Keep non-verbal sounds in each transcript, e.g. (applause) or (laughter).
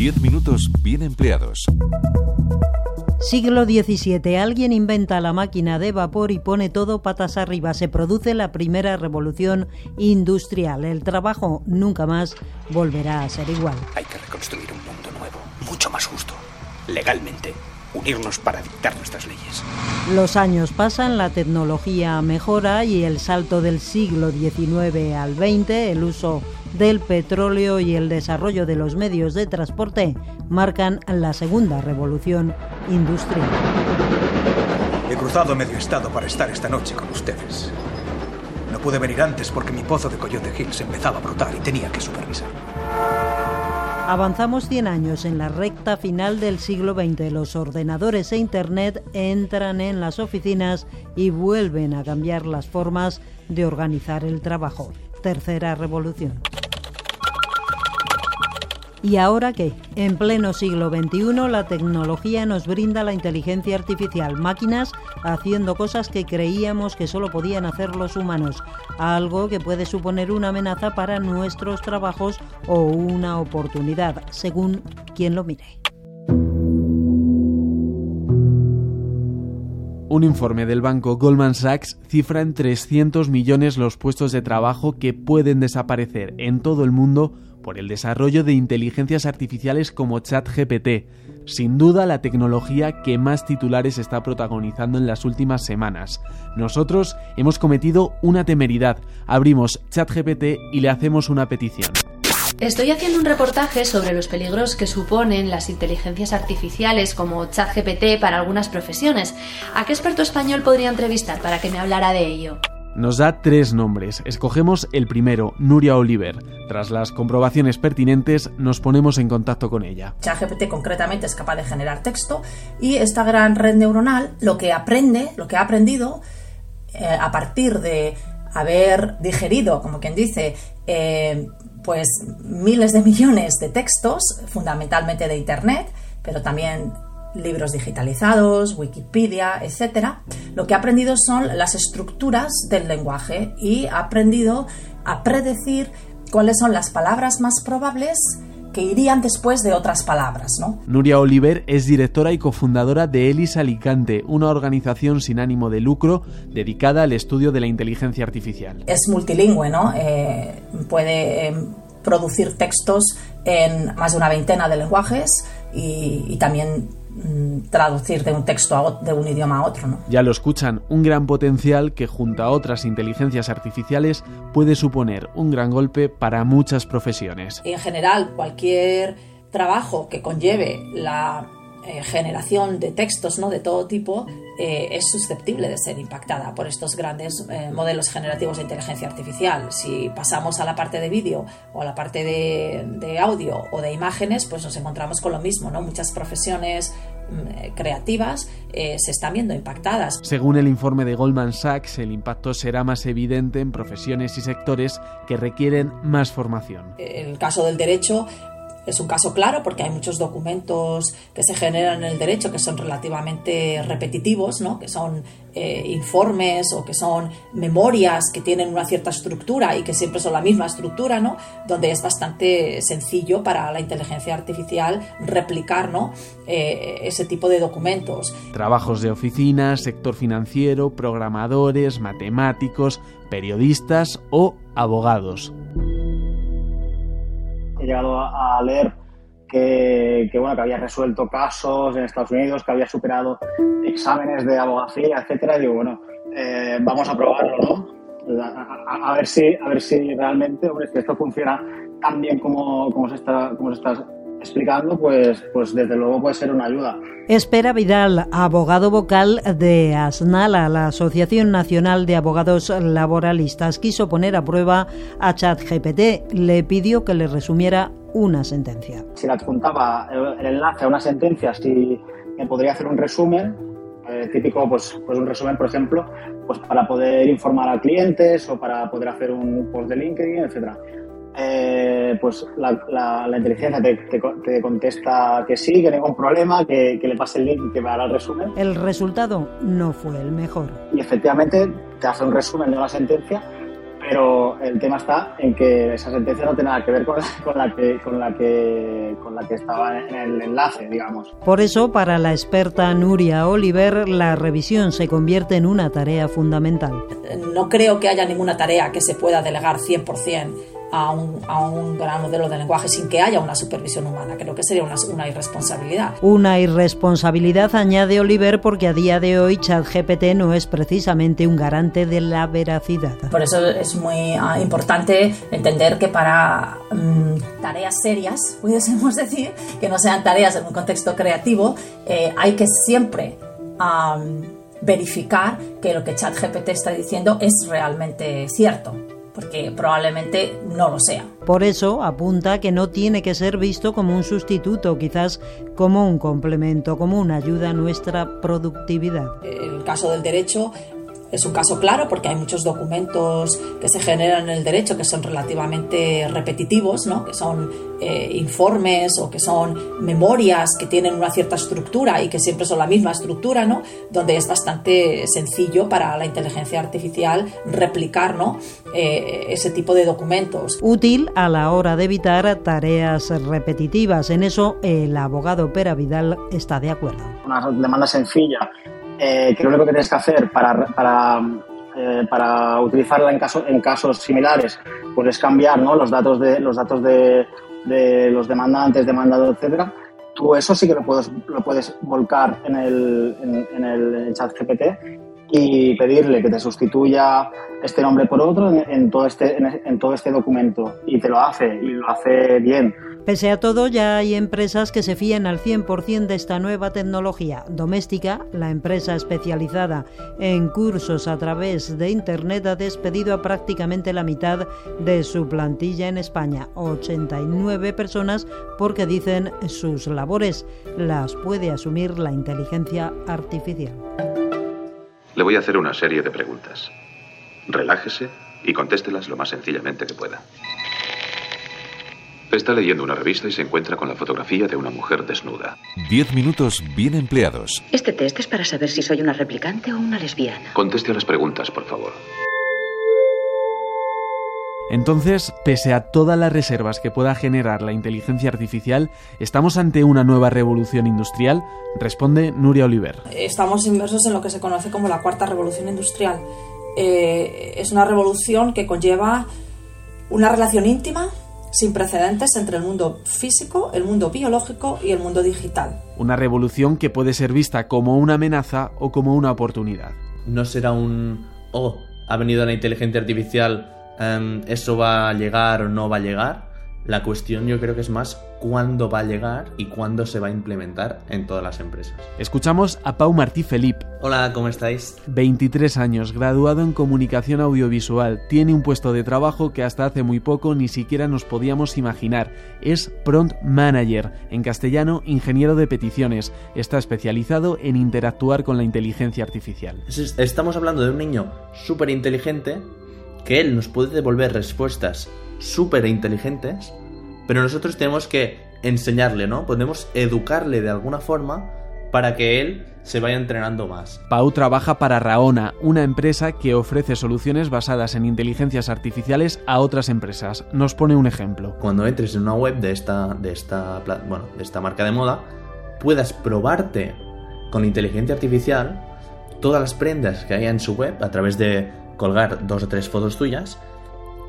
10 minutos bien empleados. Siglo XVII. Alguien inventa la máquina de vapor y pone todo patas arriba. Se produce la primera revolución industrial. El trabajo nunca más volverá a ser igual. Hay que reconstruir un mundo nuevo, mucho más justo, legalmente. Unirnos para dictar nuestras leyes. Los años pasan, la tecnología mejora y el salto del siglo XIX al XX, el uso del petróleo y el desarrollo de los medios de transporte marcan la segunda revolución industrial. He cruzado medio estado para estar esta noche con ustedes. No pude venir antes porque mi pozo de Coyote Hills empezaba a brotar y tenía que supervisar. Avanzamos 100 años en la recta final del siglo XX. Los ordenadores e Internet entran en las oficinas y vuelven a cambiar las formas de organizar el trabajo. Tercera revolución. ¿Y ahora qué? En pleno siglo XXI la tecnología nos brinda la inteligencia artificial, máquinas haciendo cosas que creíamos que solo podían hacer los humanos, algo que puede suponer una amenaza para nuestros trabajos o una oportunidad, según quien lo mire. Un informe del banco Goldman Sachs cifra en 300 millones los puestos de trabajo que pueden desaparecer en todo el mundo por el desarrollo de inteligencias artificiales como ChatGPT, sin duda la tecnología que más titulares está protagonizando en las últimas semanas. Nosotros hemos cometido una temeridad, abrimos ChatGPT y le hacemos una petición. Estoy haciendo un reportaje sobre los peligros que suponen las inteligencias artificiales como ChatGPT para algunas profesiones. ¿A qué experto español podría entrevistar para que me hablara de ello? Nos da tres nombres. Escogemos el primero, Nuria Oliver. Tras las comprobaciones pertinentes, nos ponemos en contacto con ella. ChatGPT concretamente es capaz de generar texto y esta gran red neuronal lo que aprende, lo que ha aprendido eh, a partir de haber digerido, como quien dice, eh, pues miles de millones de textos, fundamentalmente de Internet, pero también libros digitalizados, Wikipedia, etc., lo que ha aprendido son las estructuras del lenguaje y ha aprendido a predecir cuáles son las palabras más probables que irían después de otras palabras. ¿no? Nuria Oliver es directora y cofundadora de ELIS Alicante, una organización sin ánimo de lucro dedicada al estudio de la inteligencia artificial. Es multilingüe, ¿no? Eh, puede eh, producir textos en más de una veintena de lenguajes y, y también traducir de un texto de un idioma a otro. ¿no? Ya lo escuchan, un gran potencial que junto a otras inteligencias artificiales puede suponer un gran golpe para muchas profesiones. En general, cualquier trabajo que conlleve la eh, generación de textos ¿no? de todo tipo eh, es susceptible de ser impactada por estos grandes eh, modelos generativos de inteligencia artificial. Si pasamos a la parte de vídeo o a la parte de, de, audio o de imágenes, pues nos encontramos con lo mismo. ¿no? Muchas profesiones mm, creativas se están viendo impactadas. Según el informe de Goldman Sachs, el impacto será más evidente en profesiones y sectores que requieren más formación. En el caso del derecho, es un caso claro porque hay muchos documentos que se generan en el derecho que son relativamente repetitivos, ¿no? que son eh, informes o que son memorias que tienen una cierta estructura y que siempre son la misma estructura, ¿no? donde es bastante sencillo para la inteligencia artificial replicar ¿no? Eh, ese tipo de documentos. Trabajos de oficina, sector financiero, programadores, matemáticos, periodistas o abogados llegado a, leer que, bueno, que había resuelto casos en Estados Unidos, que había superado exámenes de abogacía, etcétera. Y digo, bueno, eh, vamos a probarlo, ¿no? A, ver si, a ver si realmente, hombre, si esto funciona tan bien como, como se está, como se está explicando, pues, pues desde luego puede ser una ayuda. Espera Vidal, abogado vocal de ASNALA, la Asociación Nacional de Abogados Laboralistas, quiso poner a prueba a ChatGPT. Le pidió que le resumiera una sentencia. Si le adjuntaba el enlace a una sentencia, si me podría hacer un resumen, eh, típico, pues, pues un resumen, por ejemplo, pues para poder informar a clientes o para poder hacer un post de LinkedIn, etcétera eh, pues la, inteligencia te, contesta que sí, que no hay ningún problema, que, le pase el link y que me hará el resumen. El resultado no fue el mejor. Y efectivamente te hace un resumen de una sentencia, pero el tema está en que esa sentencia no tiene nada que ver con la, que, con la, que, con la que estaba en el enlace, digamos. Por eso, para la experta Nuria Oliver, la revisión se convierte en una tarea fundamental. No creo que haya ninguna tarea que se pueda delegar 100% a un, a un, gran modelo de lenguaje sin que haya una supervisión humana. Creo que sería una, una, irresponsabilidad. Una irresponsabilidad, añade Oliver, porque a día de hoy ChatGPT no es precisamente un garante de la veracidad. Por eso es muy uh, importante entender que para um, tareas serias, (laughs) pudiésemos decir, que no sean tareas en un contexto creativo, eh, hay que siempre... Um, verificar que lo que ChatGPT está diciendo es realmente cierto porque probablemente no lo sea. Por eso apunta que no tiene que ser visto como un sustituto, quizás como un complemento, como una ayuda a nuestra productividad. El caso del derecho es un caso claro porque hay muchos documentos que se generan en el derecho que son relativamente repetitivos, ¿no? que son eh, informes o que son memorias que tienen una cierta estructura y que siempre son la misma estructura, ¿no? donde es bastante sencillo para la inteligencia artificial replicar ¿no? Eh, ese tipo de documentos. Útil a la hora de evitar tareas repetitivas. En eso el abogado Pera Vidal está de acuerdo. Una demanda sencilla eh, que lo único que tienes que hacer para, para, eh, para utilizarla en, caso, en casos similares, pues es cambiar ¿no? los datos de los datos de, los demandantes, demandado, etcétera. Tú eso sí que lo puedes, lo puedes volcar en el, en el chat GPT y pedirle que te sustituya este nombre por otro en, todo este, en, todo este documento. Y te lo hace, y lo hace bien. Pese a todo, ya hay empresas que se fían al 100% de esta nueva tecnología. Doméstica, la empresa especializada en cursos a través de Internet, ha despedido a prácticamente la mitad de su plantilla en España, 89 personas, porque dicen sus labores las puede asumir la inteligencia artificial. Le voy a hacer una serie de preguntas. Relájese y contéstelas lo más sencillamente que pueda. Está leyendo una revista y se encuentra con la fotografía de una mujer desnuda. Diez minutos bien empleados. Este test es para saber si soy una replicante o una lesbiana. Conteste a las preguntas, por favor. Entonces, pese a todas las reservas que pueda generar la inteligencia artificial, ¿estamos ante una nueva revolución industrial? Responde Nuria Oliver. Estamos inmersos en lo que se conoce como la cuarta revolución industrial. Eh, es una revolución que conlleva una relación íntima sin precedentes entre el mundo físico, el mundo biológico y el mundo digital. Una revolución que puede ser vista como una amenaza o como una oportunidad. No será un, oh, ha venido la inteligencia artificial Em, eso va a llegar o no va a llegar. La cuestión yo creo que es más cuándo va a llegar y cuándo se va a implementar en todas las empresas. Escuchamos a Pau Martí Felip. Hola, ¿cómo estáis? 23 años, graduado en comunicación audiovisual. Tiene un puesto de trabajo que hasta hace muy poco ni siquiera nos podíamos imaginar. Es Prompt Manager, en castellano ingeniero de peticiones. Está especializado en interactuar con la inteligencia artificial. Estamos hablando de un niño súper inteligente que él nos puede devolver respuestas súper inteligentes, pero nosotros tenemos que enseñarle, ¿no? Podemos educarle de alguna forma para que él se vaya entrenando más. Pau trabaja para Raona, una empresa que ofrece soluciones basadas en inteligencias artificiales a otras empresas. Nos pone un ejemplo. Cuando entres en una web de esta, de esta, bueno, de esta marca de moda, puedas probarte con inteligencia artificial todas las prendas que haya en su web a través de colgar dos o tres fotos tuyas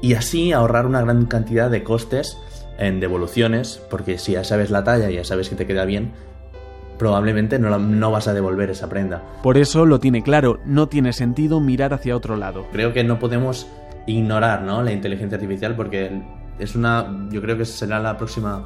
y así ahorrar una gran cantidad de costes en devoluciones, porque si ya sabes la talla y ya sabes que te queda bien, probablemente no, no, vas a devolver esa prenda. Por eso lo tiene claro, no tiene sentido mirar hacia otro lado. Creo que no podemos ignorar ¿no? la inteligencia artificial porque es una, yo creo que será la próxima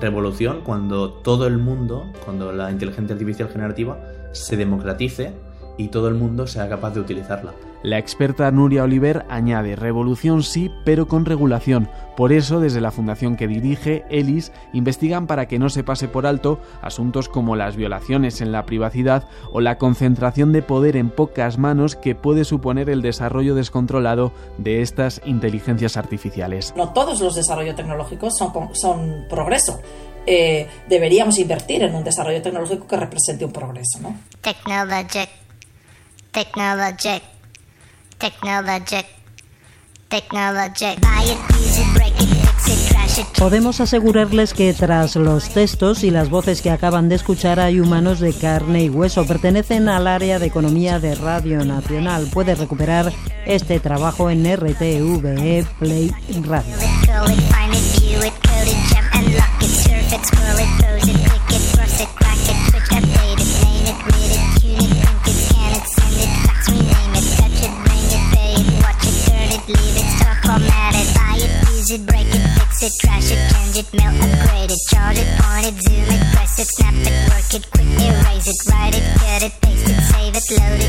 revolución cuando todo el mundo, cuando la inteligencia artificial generativa se democratice y todo el mundo sea capaz de utilizarla. La experta Nuria Oliver añade, revolución sí, pero con regulación. Por eso, desde la fundación que dirige, ELIS, investigan para que no se pase por alto asuntos como las violaciones en la privacidad o la concentración de poder en pocas manos que puede suponer el desarrollo descontrolado de estas inteligencias artificiales. No todos los desarrollos tecnológicos son, son progreso. Eh, deberíamos invertir en un desarrollo tecnológico que represente un progreso. ¿no? technologic, technologic, technologic. Buy it, use it, break it, fix it, trash it. Podemos asegurarles que tras los textos y las voces que acaban de escuchar hay humanos de carne y hueso. Pertenecen al área de economía de Radio Nacional. Puede recuperar este trabajo en RTVE Play Radio. box it, trash it, change it, mail, upgrade it, chart it, point it, zoom it, press it, snap it, work it, quick erase it, write it, cut it, paste it, save it, load it.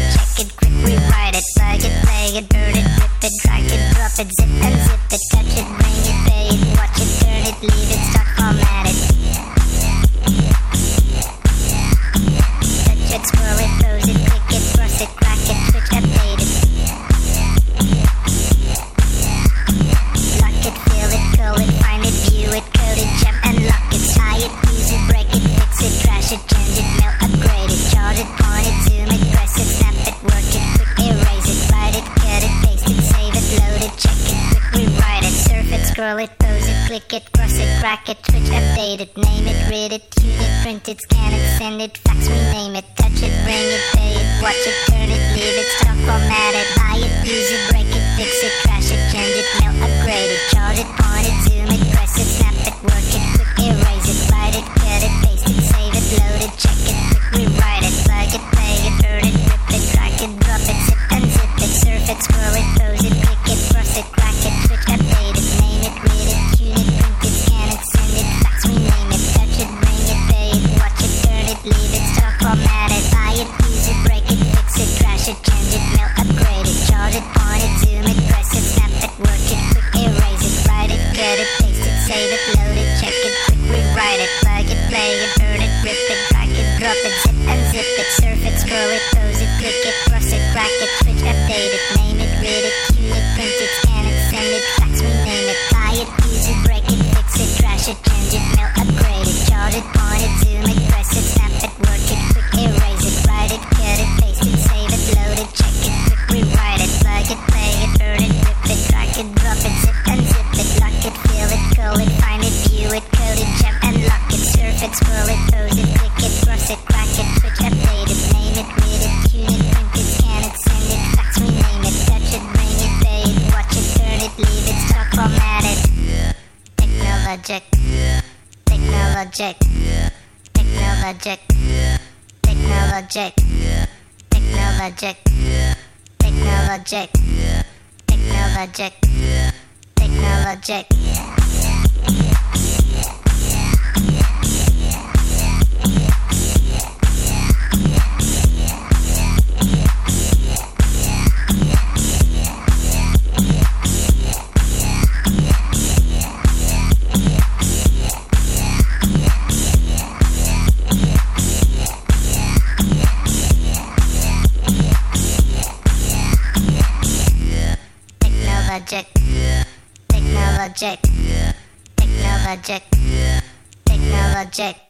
it, cross it, crack it, switch, update it, name it, read it, tune it, print it, scan it, send it, fax, rename it, touch it, bring it, pay it, watch it, turn it, leave it, stop, format it, buy it, use it, break it, fix it, trash it, change it, mail, upgrade Technologic. Technologic. Technologic. Technologic. Technologic. Technologic. Technologic. Technologic. Yeah. Yeah. Yeah. check.